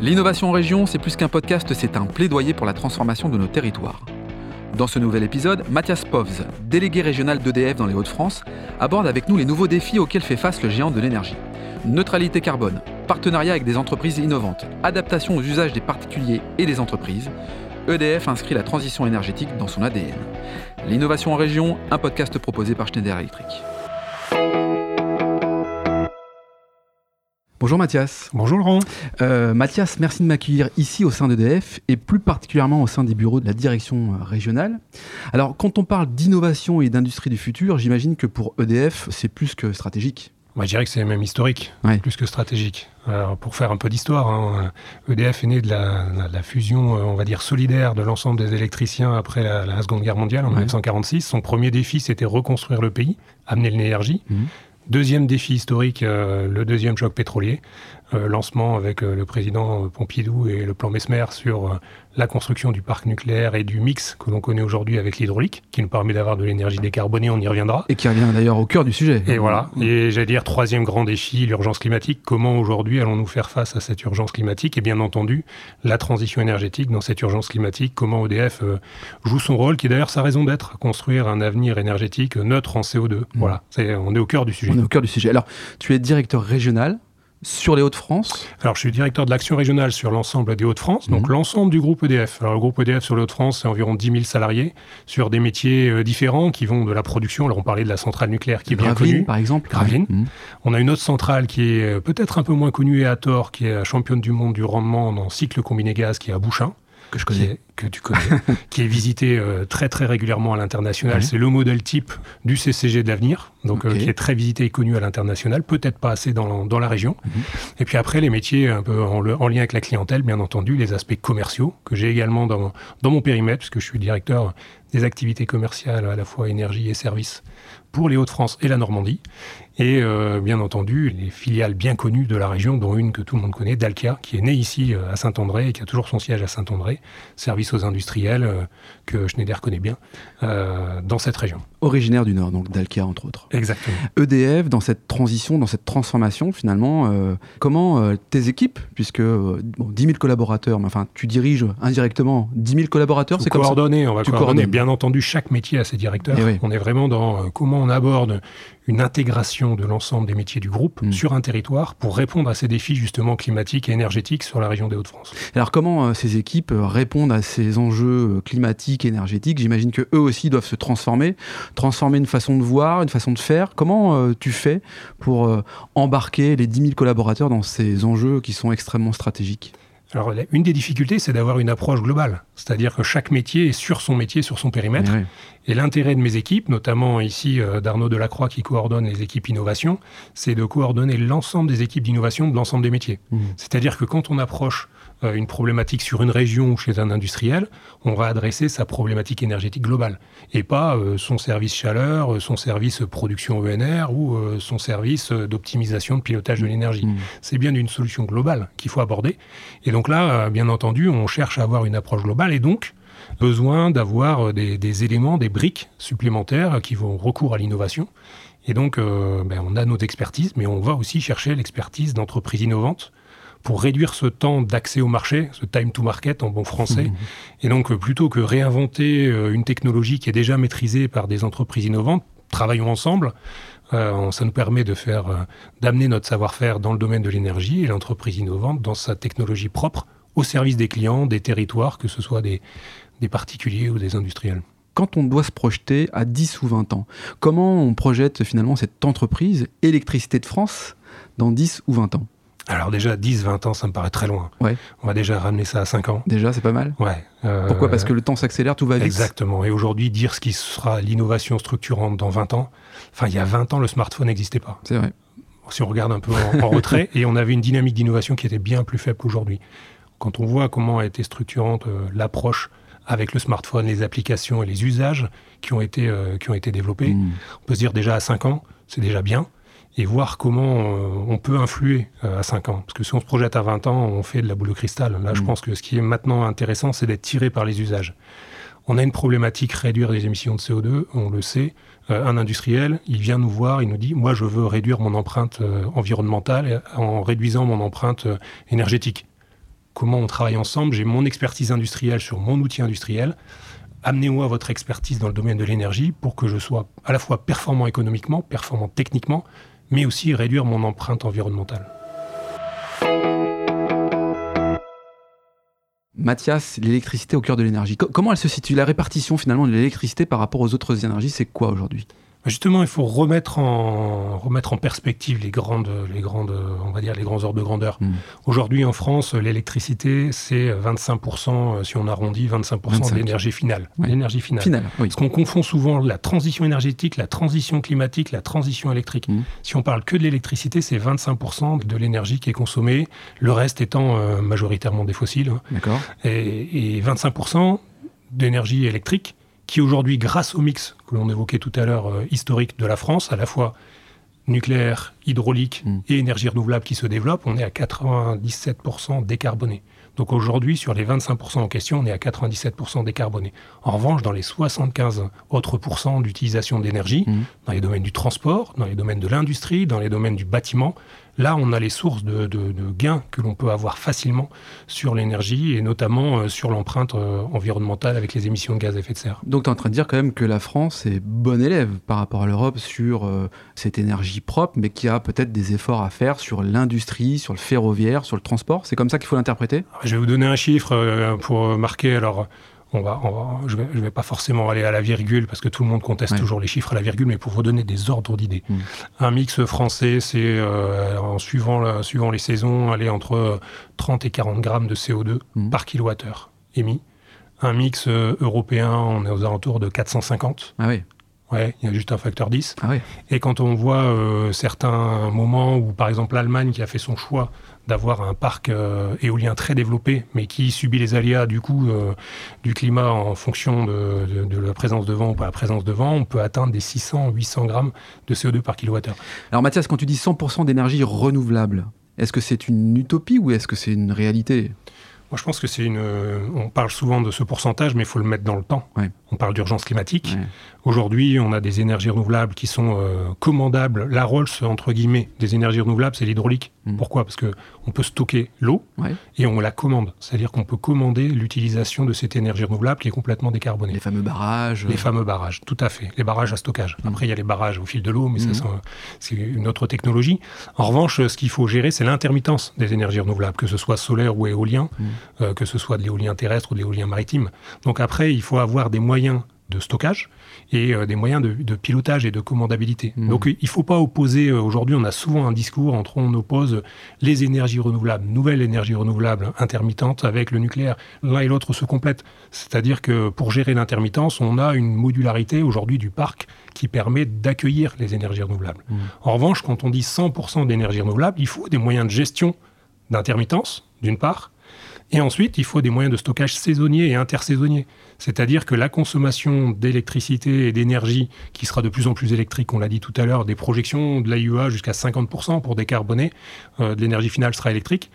L'innovation en région, c'est plus qu'un podcast, c'est un plaidoyer pour la transformation de nos territoires. Dans ce nouvel épisode, Mathias Povs, délégué régional d'EDF dans les Hauts-de-France, aborde avec nous les nouveaux défis auxquels fait face le géant de l'énergie. Neutralité carbone, partenariat avec des entreprises innovantes, adaptation aux usages des particuliers et des entreprises. EDF inscrit la transition énergétique dans son ADN. L'innovation en région, un podcast proposé par Schneider Electric. Bonjour Mathias. Bonjour Laurent. Euh, Mathias, merci de m'accueillir ici au sein d'EDF et plus particulièrement au sein des bureaux de la direction euh, régionale. Alors, quand on parle d'innovation et d'industrie du futur, j'imagine que pour EDF, c'est plus que stratégique. Moi, je dirais que c'est même historique, plus que stratégique. Alors, pour faire un peu d'histoire, EDF hein, est né de la, fusion, euh, on va dire, solidaire de l'ensemble des électriciens après la, Seconde Guerre mondiale en 1946. Son premier défi, c'était reconstruire le pays, amener l'énergie. Mmh. Deuxième défi historique, euh, le deuxième choc pétrolier. Euh, lancement avec euh, le président Pompidou et le plan Mesmer sur la construction du parc nucléaire et du mix que l'on connaît aujourd'hui avec l'hydraulique, qui nous permet d'avoir de l'énergie décarbonée, on y reviendra. Et qui revient d'ailleurs au cœur du sujet. Et voilà. Et j'allais dire, troisième grand défi, l'urgence climatique. Comment aujourd'hui allons-nous faire face à cette urgence climatique? Et bien entendu, la transition énergétique dans cette urgence climatique. Comment EDF joue son rôle, qui est d'ailleurs sa raison d'être, construire un avenir énergétique neutre en CO2. Mm. Voilà, on est au cœur du sujet. On est au cœur du sujet. Alors, tu es directeur régional sur les Hauts-de-France Alors, je suis directeur de l'action régionale sur l'ensemble des Hauts-de-France, donc mhm. l'ensemble du groupe EDF. Alors, le groupe EDF sur les Hauts-de-France, c'est environ 10 000 salariés sur des métiers euh, différents qui vont de la production. Alors, on parlait de la centrale nucléaire qui est bien connue. par exemple. Gravelines. Mhm. On a une autre centrale qui est euh, peut-être un peu moins connue et à tort, qui est la championne du monde du rendement dans cycle combiné gaz, qui est à Bouchain que je connais. que tu connais, qui est visité euh, très très régulièrement à l'international. C'est le modèle type du CCG de l'avenir, donc euh, qui est très visité et connu à l'international, peut-être pas assez dans, dans la région. Mhm. Et puis après, les métiers un peu en, en, lien avec la clientèle, bien entendu, les aspects commerciaux, que j'ai également dans, dans mon périmètre, puisque je suis directeur des activités commerciales à la fois énergie et services pour les Hauts-de-France et la Normandie. Et euh, bien entendu, les filiales bien connues de la région, dont une que tout le monde connaît, Dalkia, qui est née ici euh, à Saint-André et qui a toujours son siège à Saint-André, service aux industriels euh, que Schneider connaît bien dans cette région. Originaire du Nord, donc Dalkia entre autres. Exactement. EDF, dans cette transition, dans cette transformation finalement, comment tes équipes, puisque bon, 10 000 collaborateurs, mais enfin tu diriges indirectement 10 000 collaborateurs, c'est comme ça on va coordonner. Bien entendu, chaque métier a ses directeurs. Eh on est vraiment dans comment on aborde une intégration de l'ensemble des métiers du groupe mm. sur un territoire pour répondre à ces défis justement climatiques et énergétiques sur la région des Hauts-de-France. Alors comment euh, ces équipes euh, répondent à ces enjeux euh, climatiques, énergétiques? J'imagine que eux aussi doivent se transformer, transformer une façon de voir, une façon de faire. Comment tu fais pour embarquer les 10 000 collaborateurs dans ces enjeux qui sont extrêmement stratégiques? Alors, une des difficultés, c'est d'avoir une approche globale. C'est-à-dire que chaque métier est sur son métier, sur son périmètre. Et l'intérêt de mes équipes, notamment ici euh, d'Arnaud Delacroix qui coordonne les équipes innovation, c'est de coordonner l'ensemble des équipes d'innovation de l'ensemble des métiers. Mmh. C'est-à-dire que quand on approche une problématique sur une région ou chez un industriel, on va adresser sa problématique énergétique globale et pas euh, son service chaleur, euh, son service production ENR ou son service d'optimisation de pilotage de mmh. l'énergie. Mmh. C'est bien une solution globale qu'il faut aborder. Et donc là, bien entendu, on cherche à avoir une approche globale et donc besoin d'avoir des, éléments, des briques supplémentaires qui vont recours à l'innovation. Et donc, ben, on a notre expertise, mais on va aussi chercher l'expertise d'entreprises innovantes pour réduire ce temps d'accès au marché, ce time to market en bon français. Mmh. Et donc, euh, plutôt que réinventer euh, une technologie qui est déjà maîtrisée par des entreprises innovantes, travaillons ensemble. Euh, ça nous permet de faire, d'amener notre savoir-faire dans le domaine de l'énergie et l'entreprise innovante dans sa technologie propre au service des clients, des territoires, que ce soit des, des particuliers ou des industriels quand on doit se projeter à 10 ou 20 ans, comment on projette finalement cette entreprise Électricité de France dans 10 ou 20 ans? Alors déjà, 10, 20 ans, ça me paraît très loin. Ouais. On va déjà ramener ça à 5 ans. Déjà, c'est pas mal Ouais. Euh, Pourquoi? Parce que le temps s'accélère, tout va vite. Exactement. Et aujourd'hui, dire ce qui sera l'innovation structurante dans 20 ans, enfin, il y a 20 ans, le smartphone n'existait pas. C'est vrai. Si on regarde un peu en, retrait, et on avait une dynamique d'innovation qui était bien plus faible qu'aujourd'hui. Quand on voit comment a été structurante euh, l'approche avec le smartphone, les applications et les usages qui ont été, euh, qui ont été développés, hmm. on peut se dire déjà à 5 ans, c'est déjà bien et voir comment euh, on peut influer euh, à 5 ans. Parce que si on se projette à 20 ans, on fait de la boule de cristal. Là, je mm. pense que ce qui est maintenant intéressant, c'est d'être tiré par les usages. On a une problématique réduire les émissions de CO2, on le sait. Euh, un industriel, il vient nous voir, il nous dit, moi je veux réduire mon empreinte environnementale en réduisant mon empreinte énergétique comment on travaille ensemble? J'ai mon expertise industrielle sur mon outil industriel. Amenez-moi votre expertise dans le domaine de l'énergie pour que je sois à la fois performant économiquement, performant techniquement, mais aussi réduire mon empreinte environnementale. Mathias, l'électricité au cœur de l'énergie. comment elle se situe? La répartition finalement de l'électricité par rapport aux autres énergies, c'est quoi aujourd'hui? Justement, il faut remettre en, remettre en perspective les grandes, les grandes, on va dire les grands ordres de grandeur. Hmm. Aujourd'hui, en France, l'électricité, c'est 25%, euh, si on arrondit, 25%, de l'énergie finale. L'énergie finale. finale Parce qu'on confond souvent la transition énergétique, la transition climatique, la transition électrique. Hmm. Si on parle que de l'électricité, c'est 25% de l'énergie qui est consommée, le reste étant euh, majoritairement des fossiles. D'accord. Et, et 25% d'énergie électrique qui aujourd'hui, grâce au mix que l'on évoquait tout à l'heure, euh, historique de la France, à la fois nucléaire, hydraulique mm. et énergie renouvelable qui se développe, on est à 97% décarboné. Donc aujourd'hui, sur les 25% en question, on est à 97% décarboné. En revanche, dans les 75 autres pourcents d'utilisation d'énergie, mm. dans les domaines du transport, dans les domaines de l'industrie, dans les domaines du bâtiment, Là, on a les sources de, gains que l'on peut avoir facilement sur l'énergie et notamment euh, sur l'empreinte euh, environnementale avec les émissions de gaz à effet de serre. Donc tu es en train de dire quand même que la France est bon élève par rapport à l'Europe sur euh, cette énergie propre, mais qui a peut-être des efforts à faire sur l'industrie, sur le ferroviaire, sur le transport. C'est comme ça qu'il faut l'interpréter? Je vais vous donner un chiffre pour marquer. Alors, on va, je ne vais, pas forcément aller à la virgule parce que tout le monde conteste toujours les chiffres à la virgule, mais pour vous donner des ordres d'idées. Hmm. Un mix français, c'est euh, en suivant, suivant les saisons, aller entre 30 et 40 grammes de CO2 hmm. par kilowattheure émis. Un mix euh, européen, on est aux alentours de 450. Ah oui. Ouais, il y a juste un facteur 10. Ah oui. Et quand on voit euh, certains moments où, par exemple, l'Allemagne qui a fait son choix d'avoir un parc euh, éolien très développé, mais qui subit les aléas du coup euh, du climat en fonction de, la présence de vent ou pas la présence de vent, on peut atteindre des 600-800 grammes de CO2 par kilowattheure. Alors Mathias, quand tu dis 100% d'énergie renouvelable, est-ce que c'est une utopie ou est-ce que c'est une réalité? Moi, je pense que c'est une. On parle souvent de ce pourcentage, mais il faut le mettre dans le temps. On parle d'urgence climatique. Aujourd'hui, on a des énergies renouvelables qui sont euh, commandables. La Rolls, entre guillemets, des énergies renouvelables, c'est l'hydraulique. Mm. Pourquoi? Parce qu'on peut stocker l'eau et on la commande. C'est-à-dire qu'on peut commander l'utilisation de cette énergie renouvelable qui est complètement décarbonée. Les fameux barrages. Les fameux barrages, tout à fait. Les barrages à stockage. Mm. Après, il y a les barrages au fil de l'eau, mais ça, mm. c'est une autre technologie. En revanche, ce qu'il faut gérer, c'est l'intermittence des énergies renouvelables, que ce soit solaire ou éolien, euh, que ce soit de l'éolien terrestre ou de l'éolien maritime. Donc après, il faut avoir des moyens de stockage et euh, des moyens de, pilotage et de commandabilité. Mmh. Donc il ne faut pas opposer, euh, aujourd'hui on a souvent un discours entre on oppose les énergies renouvelables, nouvelles énergies renouvelables intermittentes avec le nucléaire. L'un et l'autre se complètent. C'est-à-dire que pour gérer l'intermittence, on a une modularité aujourd'hui du parc qui permet d'accueillir les énergies renouvelables. Mmh. En revanche, quand on dit 100% d'énergie renouvelable, il faut des moyens de gestion d'intermittence, d'une part, et ensuite, il faut des moyens de stockage saisonniers et intersaisonniers. C'est-à-dire que la consommation d'électricité et d'énergie, qui sera de plus en plus électrique, on l'a dit tout à l'heure, des projections de l'AIUA jusqu'à 50% pour décarboner, euh, de l'énergie finale sera électrique.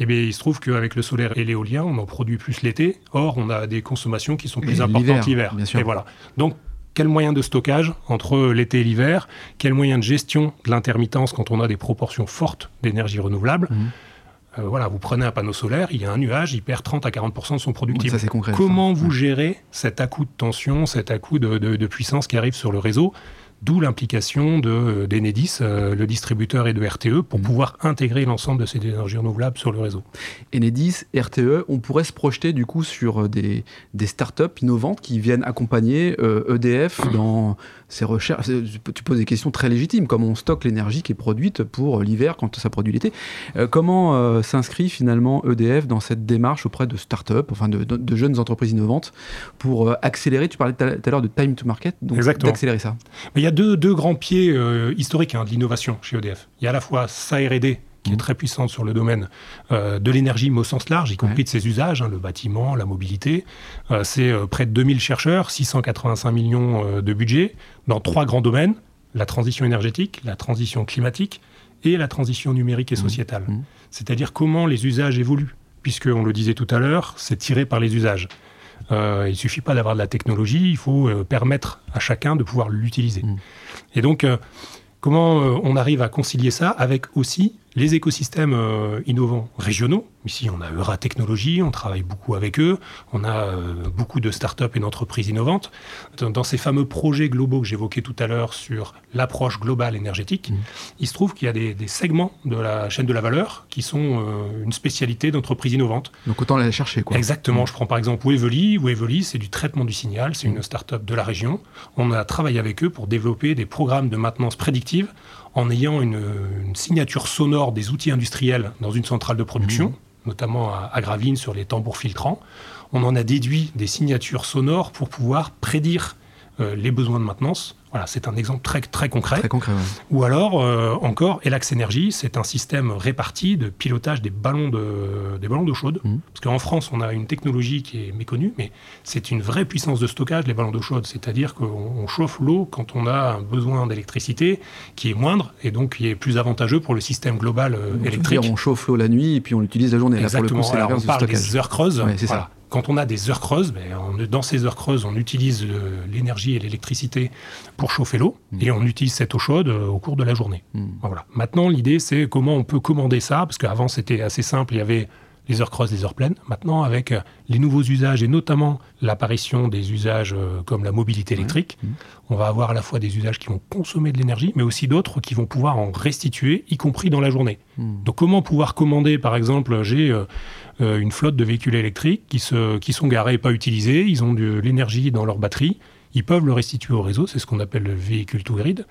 Eh bien, il se trouve qu'avec le solaire et l'éolien, on en produit plus l'été. Or, on a des consommations qui sont plus importantes l'hiver. Et voilà. Donc, quel moyen de stockage entre l'été et l'hiver? Quel moyen de gestion de l'intermittence quand on a des proportions fortes d'énergie renouvelable? Mmh. Euh, voilà, vous prenez un panneau solaire, il y a un nuage, il perd 30 à 40% de son. Ça, concret, Comment vous gérez cet à-coup de tension, cet à-coup de, puissance qui arrive sur le réseau? D'où l'implication de d'Enedis, euh, le distributeur et de RTE, pour pouvoir intégrer l'ensemble de ces énergies renouvelables sur le réseau. Enedis, RTE, on pourrait se projeter du coup sur des, des startups innovantes qui viennent accompagner EDF euh, e dans ces recherches, tu poses des questions très légitimes, comment on stocke l'énergie qui est produite pour l'hiver quand ça produit l'été? Euh, comment euh, s'inscrit finalement EDF dans cette démarche auprès de start-up, enfin de, jeunes entreprises innovantes, pour euh, accélérer, tu parlais tout à l'heure de time to market, donc d'accélérer ça. Mais Il y a deux, deux grands pieds historiques hein, de l'innovation chez EDF. Il y a à la fois sa R&D qui est mmh. très puissante sur le domaine euh, de l'énergie, mais au sens large, y compris de ses usages, hein, le bâtiment, la mobilité. Euh, c'est euh, près de 2000 chercheurs, 685 millions de budget dans trois grands domaines, la transition énergétique, la transition climatique et la transition numérique et mmh. sociétale. Mmh. C'est-à-dire comment les usages évoluent, puisque, on le disait tout à l'heure, c'est tiré par les usages. Il ne suffit pas d'avoir de la technologie, il faut permettre à chacun de pouvoir l'utiliser. Et donc, comment on arrive à concilier ça avec aussi les écosystèmes euh, innovants régionaux. Ici, on a Eura Technologies, on travaille beaucoup avec eux, on a euh, beaucoup de startups et d'entreprises innovantes. Dans, ces fameux projets globaux que j'évoquais tout à l'heure sur l'approche globale énergétique, mmh. il se trouve qu'il y a des, segments de la chaîne de la valeur qui sont euh, une spécialité d'entreprises innovantes. Donc autant aller chercher, quoi. Exactement. Mmh. Je prends par exemple Wevely. Wevely, c'est du traitement du signal, c'est une startup de la région. On a travaillé avec eux pour développer des programmes de maintenance prédictive en ayant une, signature sonore des outils industriels dans une centrale de production, mmh. Notamment à, Gravine sur les tambours filtrants. On en a déduit des signatures sonores pour pouvoir prédire les besoins de maintenance voilà, c'est un exemple très, très concret. Très concret Ou alors, euh, encore, Elax Energy, c'est un système réparti de pilotage des ballons de, des ballons d'eau chaude. Mmh. Parce qu'en France, on a une technologie qui est méconnue, mais c'est une vraie puissance de stockage, les ballons d'eau chaude. C'est-à-dire qu'on chauffe l'eau quand on a un besoin d'électricité qui est moindre et donc qui est plus avantageux pour le système global euh, électrique. on chauffe l'eau la nuit et puis on l'utilise la journée. Exactement. Là, pour on parle des heures creuses. c'est ça quand on a des heures creuses, ben, dans ces heures creuses, on utilise l'énergie et l'électricité pour chauffer l'eau mmh. et on utilise cette eau chaude euh, au cours de la journée. Mmh. Voilà. Maintenant, l'idée, c'est comment on peut commander ça, parce qu'avant, c'était assez simple, il y avait les heures creuses, les heures pleines. Maintenant, avec euh, les nouveaux usages et notamment l'apparition des usages euh, comme la mobilité électrique, mmh. on va avoir à la fois des usages qui vont consommer de l'énergie, mais aussi d'autres qui vont pouvoir en restituer, y compris dans la journée. Donc, comment pouvoir commander, par exemple, j'ai euh, une flotte de véhicules électriques qui, se, qui sont garés et pas utilisés, ils ont de l'énergie dans leur batterie, ils peuvent le restituer au réseau, c'est ce qu'on appelle le véhicule to grid,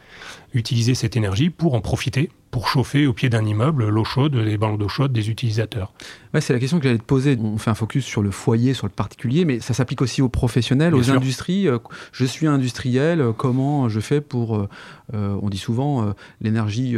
utiliser cette énergie pour en profiter, pour chauffer au pied d'un immeuble l'eau chaude, les ballons d'eau chaude des utilisateurs. Ouais, c'est la question que j'allais te poser. On fait un focus sur le foyer, sur le particulier, mais ça s'applique aussi aux professionnels, aux industries. Euh, je suis industriel, euh, comment je fais pour, euh, on dit souvent, l'énergie...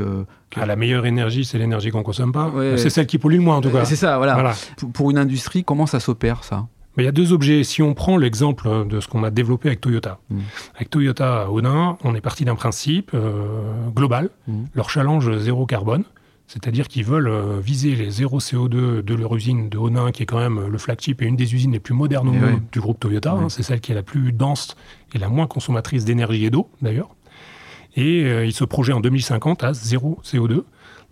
Ah, la meilleure énergie, c'est l'énergie qu'on consomme pas. C'est celle qui pollue le moins, en tout cas. C'est ça, voilà. pour une industrie, comment ça s'opère, ça? Il y a deux objets. Si on prend l'exemple de ce qu'on a développé avec Toyota. Mm. Avec Toyota Onin, on est parti d'un principe euh, global. Mm. Leur challenge zéro carbone. C'est-à-dire qu'ils veulent euh, viser les zéro CO2 de leur usine de Onin, qui est quand même le flagship et une des usines les plus modernes au monde du groupe Toyota. Hein. c'est celle qui est la plus dense et la moins consommatrice d'énergie et d'eau, d'ailleurs. Et euh, ils se projettent en 2050 à zéro CO2.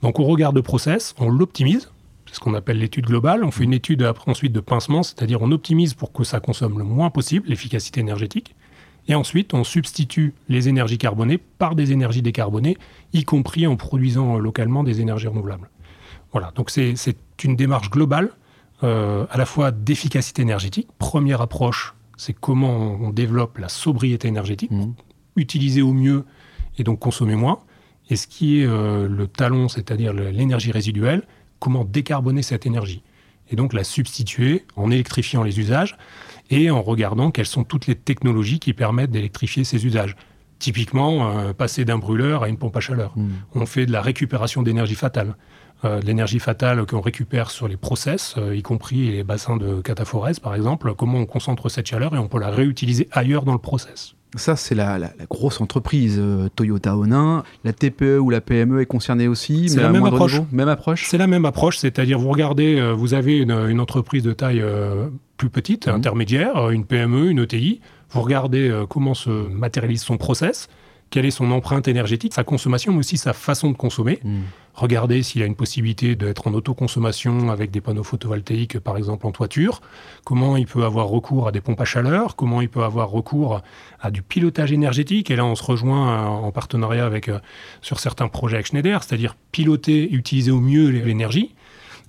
Donc on regarde le process, on l'optimise ce qu'on appelle l'étude globale. On fait une étude ensuite de pincement, c'est-à-dire on optimise pour que ça consomme le moins possible l'efficacité énergétique. Et ensuite, on substitue les énergies carbonées par des énergies décarbonées, y compris en produisant localement des énergies renouvelables. Voilà, donc c'est une démarche globale, euh, à la fois d'efficacité énergétique. Première approche, c'est comment on développe la sobriété énergétique, mmh. utiliser au mieux et donc consommer moins. Et ce qui est euh, le talon, c'est-à-dire l'énergie résiduelle, comment décarboner cette énergie. Et donc la substituer en électrifiant les usages et en regardant quelles sont toutes les technologies qui permettent d'électrifier ces usages. Typiquement, euh, passer d'un brûleur à une pompe à chaleur. Hmm. On fait de la récupération d'énergie fatale. Euh, l'énergie fatale qu'on récupère sur les process, euh, y compris les bassins de cataphorèse par exemple, comment on concentre cette chaleur et on peut la réutiliser ailleurs dans le process. Ça, c'est la, grosse entreprise euh, Toyota Onin. La TPE ou la PME est concernée aussi. C'est la même approche. même approche. C'est la même approche, c'est-à-dire vous regardez, euh, vous avez une, entreprise de taille euh, plus petite, mhm. intermédiaire, une PME, une ETI. Vous regardez comment se matérialise son process quelle est son empreinte énergétique, sa consommation, mais aussi sa façon de consommer. Hmm. Regardez s'il a une possibilité d'être en autoconsommation avec des panneaux photovoltaïques, par exemple en toiture, comment il peut avoir recours à des pompes à chaleur, comment il peut avoir recours à du pilotage énergétique? Et là, on se rejoint en partenariat avec, euh, sur certains projets avec Schneider, c'est-à-dire piloter, utiliser au mieux l'énergie.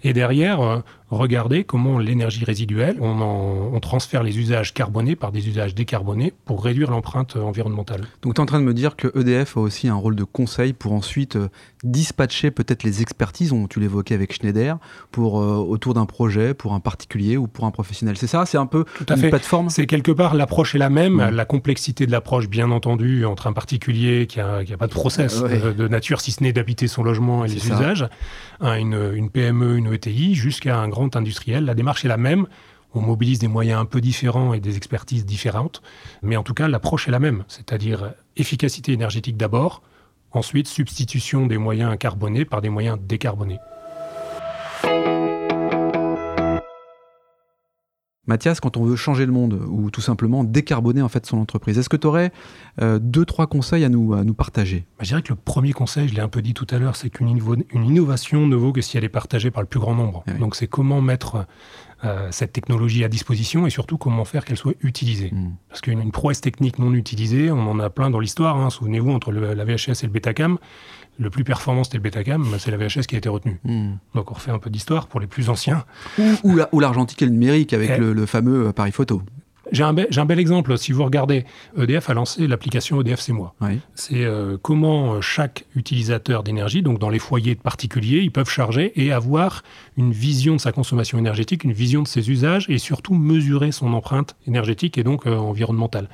Et derrière, euh, regarder comment l'énergie résiduelle, on, transfère les usages carbonés par des usages décarbonés pour réduire l'empreinte environnementale. Donc tu es en train de me dire que EDF a aussi un rôle de conseil pour ensuite euh, dispatcher peut-être les expertises, tu l'évoquais avec Schneider, pour, euh, autour d'un projet, pour un particulier ou pour un professionnel. C'est ça? C'est un peu Tout à une plateforme? C'est quelque part, l'approche est la même, la complexité de l'approche, bien entendu, entre un particulier qui n'a a pas de process de, nature, si ce n'est d'habiter son logement et les usages, une, une PME, une ETI, jusqu'à un grand industriel. La démarche est la même. On mobilise des moyens un peu différents et des expertises différentes, mais en tout cas, l'approche est la même, c'est-à-dire efficacité énergétique d'abord, ensuite substitution des moyens carbonés par des moyens décarbonés. Mathias, quand on veut changer le monde ou tout simplement décarboner en fait son entreprise, est-ce que tu aurais euh, deux, trois conseils à nous, à nous partager? Bah, Je dirais que le premier conseil, je l'ai un peu dit tout à l'heure, c'est qu'une une innovation ne vaut que si elle est partagée par le plus grand nombre. Eh Donc c'est comment mettre euh, cette technologie à disposition et surtout comment faire qu'elle soit utilisée. Hmm. Parce qu'une prouesse technique non utilisée, on en a plein dans l'histoire. Hein. Souvenez-vous, entre la VHS et le Betacam, le plus performant c'était le Betacam, c'est la VHS qui a été retenue. Hmm. Donc on refait un peu d'histoire pour les plus anciens. Ou, l'argentique et le numérique avec eh. le, fameux appareil photo. J'ai un, bel exemple. Si vous regardez, EDF a lancé l'application EDF C'est moi. C'est euh, comment euh, chaque utilisateur d'énergie, donc dans les foyers de particuliers, ils peuvent charger et avoir une vision de sa consommation énergétique, une vision de ses usages et surtout mesurer son empreinte énergétique et donc euh, environnementale.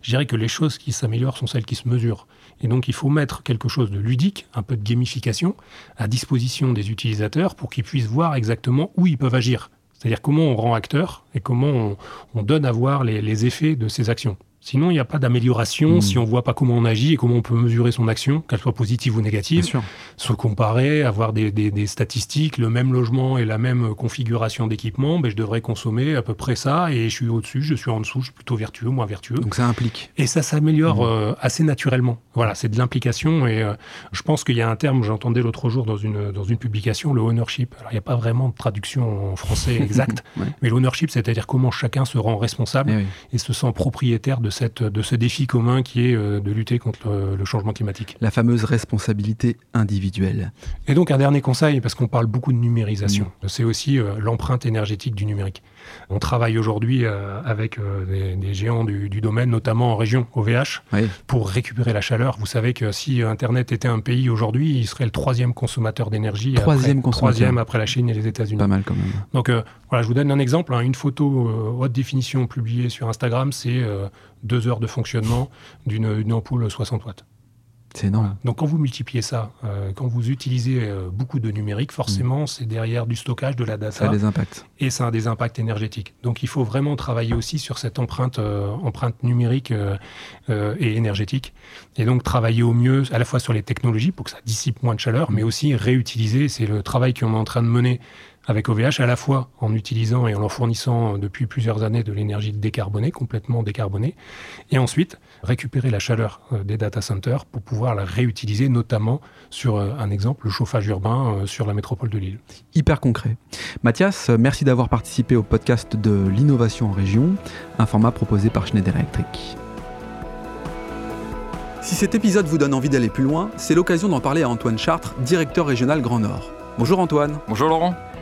Je dirais que les choses qui s'améliorent sont celles qui se mesurent. Et donc il faut mettre quelque chose de ludique, un peu de gamification, à disposition des utilisateurs pour qu'ils puissent voir exactement où ils peuvent agir. C'est-à-dire comment on rend acteur et comment on, donne à voir les effets de ces actions. Sinon, il n'y a pas d'amélioration hmm. si on ne voit pas comment on agit et comment on peut mesurer son action, qu'elle soit positive ou négative. Se comparer, avoir des, statistiques, le même logement et la même configuration d'équipement, ben, je devrais consommer à peu près ça et je suis au-dessus, je suis en dessous, je suis plutôt vertueux, moins vertueux. Donc ça implique. Et ça s'améliore hmm. euh, assez naturellement. Voilà, c'est de l'implication et euh, je pense qu'il y a un terme, j'entendais l'autre jour dans une, dans une publication, le ownership. Alors il n'y a pas vraiment de traduction en français exacte, mais l'ownership, c'est-à-dire comment chacun se rend responsable eh et se sent propriétaire de de ce défi commun qui est euh, de lutter contre le changement climatique. La fameuse responsabilité individuelle. Et donc un dernier conseil, parce qu'on parle beaucoup de numérisation, mm. c'est aussi euh, l'empreinte énergétique du numérique. On travaille aujourd'hui euh, avec des, géants du, domaine, notamment en région OVH, pour récupérer la chaleur. Vous savez que si Internet était un pays aujourd'hui, il serait le troisième consommateur d'énergie. Troisième après, consommateur. Troisième après la Chine et les États-Unis. Pas mal quand même. Donc voilà, je vous donne un exemple. Hein. une photo haute définition publiée sur Instagram, c'est deux heures de fonctionnement d'une ampoule 60 watts. C'est énorme. Donc quand vous multipliez ça, euh, quand vous utilisez euh, beaucoup de numérique, forcément, mm. c'est derrière du stockage, de la data. Ça a des impacts. Et ça a des impacts énergétiques. Donc il faut vraiment travailler aussi sur cette empreinte, euh, empreinte numérique et énergétique. Et donc travailler au mieux à la fois sur les technologies pour que ça dissipe moins de chaleur, mais aussi réutiliser. C'est le travail qu'on est en train de mener avec OVH, à la fois en utilisant et en leur fournissant depuis plusieurs années de l'énergie décarbonée, complètement décarbonée, et ensuite récupérer la chaleur euh, des data centers pour pouvoir la réutiliser, notamment sur euh, un exemple, le chauffage urbain euh, sur la métropole de Lille. Hyper concret. Mathias, merci d'avoir participé au podcast de l'innovation en région, un format proposé par Schneider Electric. Si cet épisode vous donne envie d'aller plus loin, c'est l'occasion d'en parler à Antoine Chartres, directeur régional Grand Nord. Bonjour Antoine. Bonjour Laurent.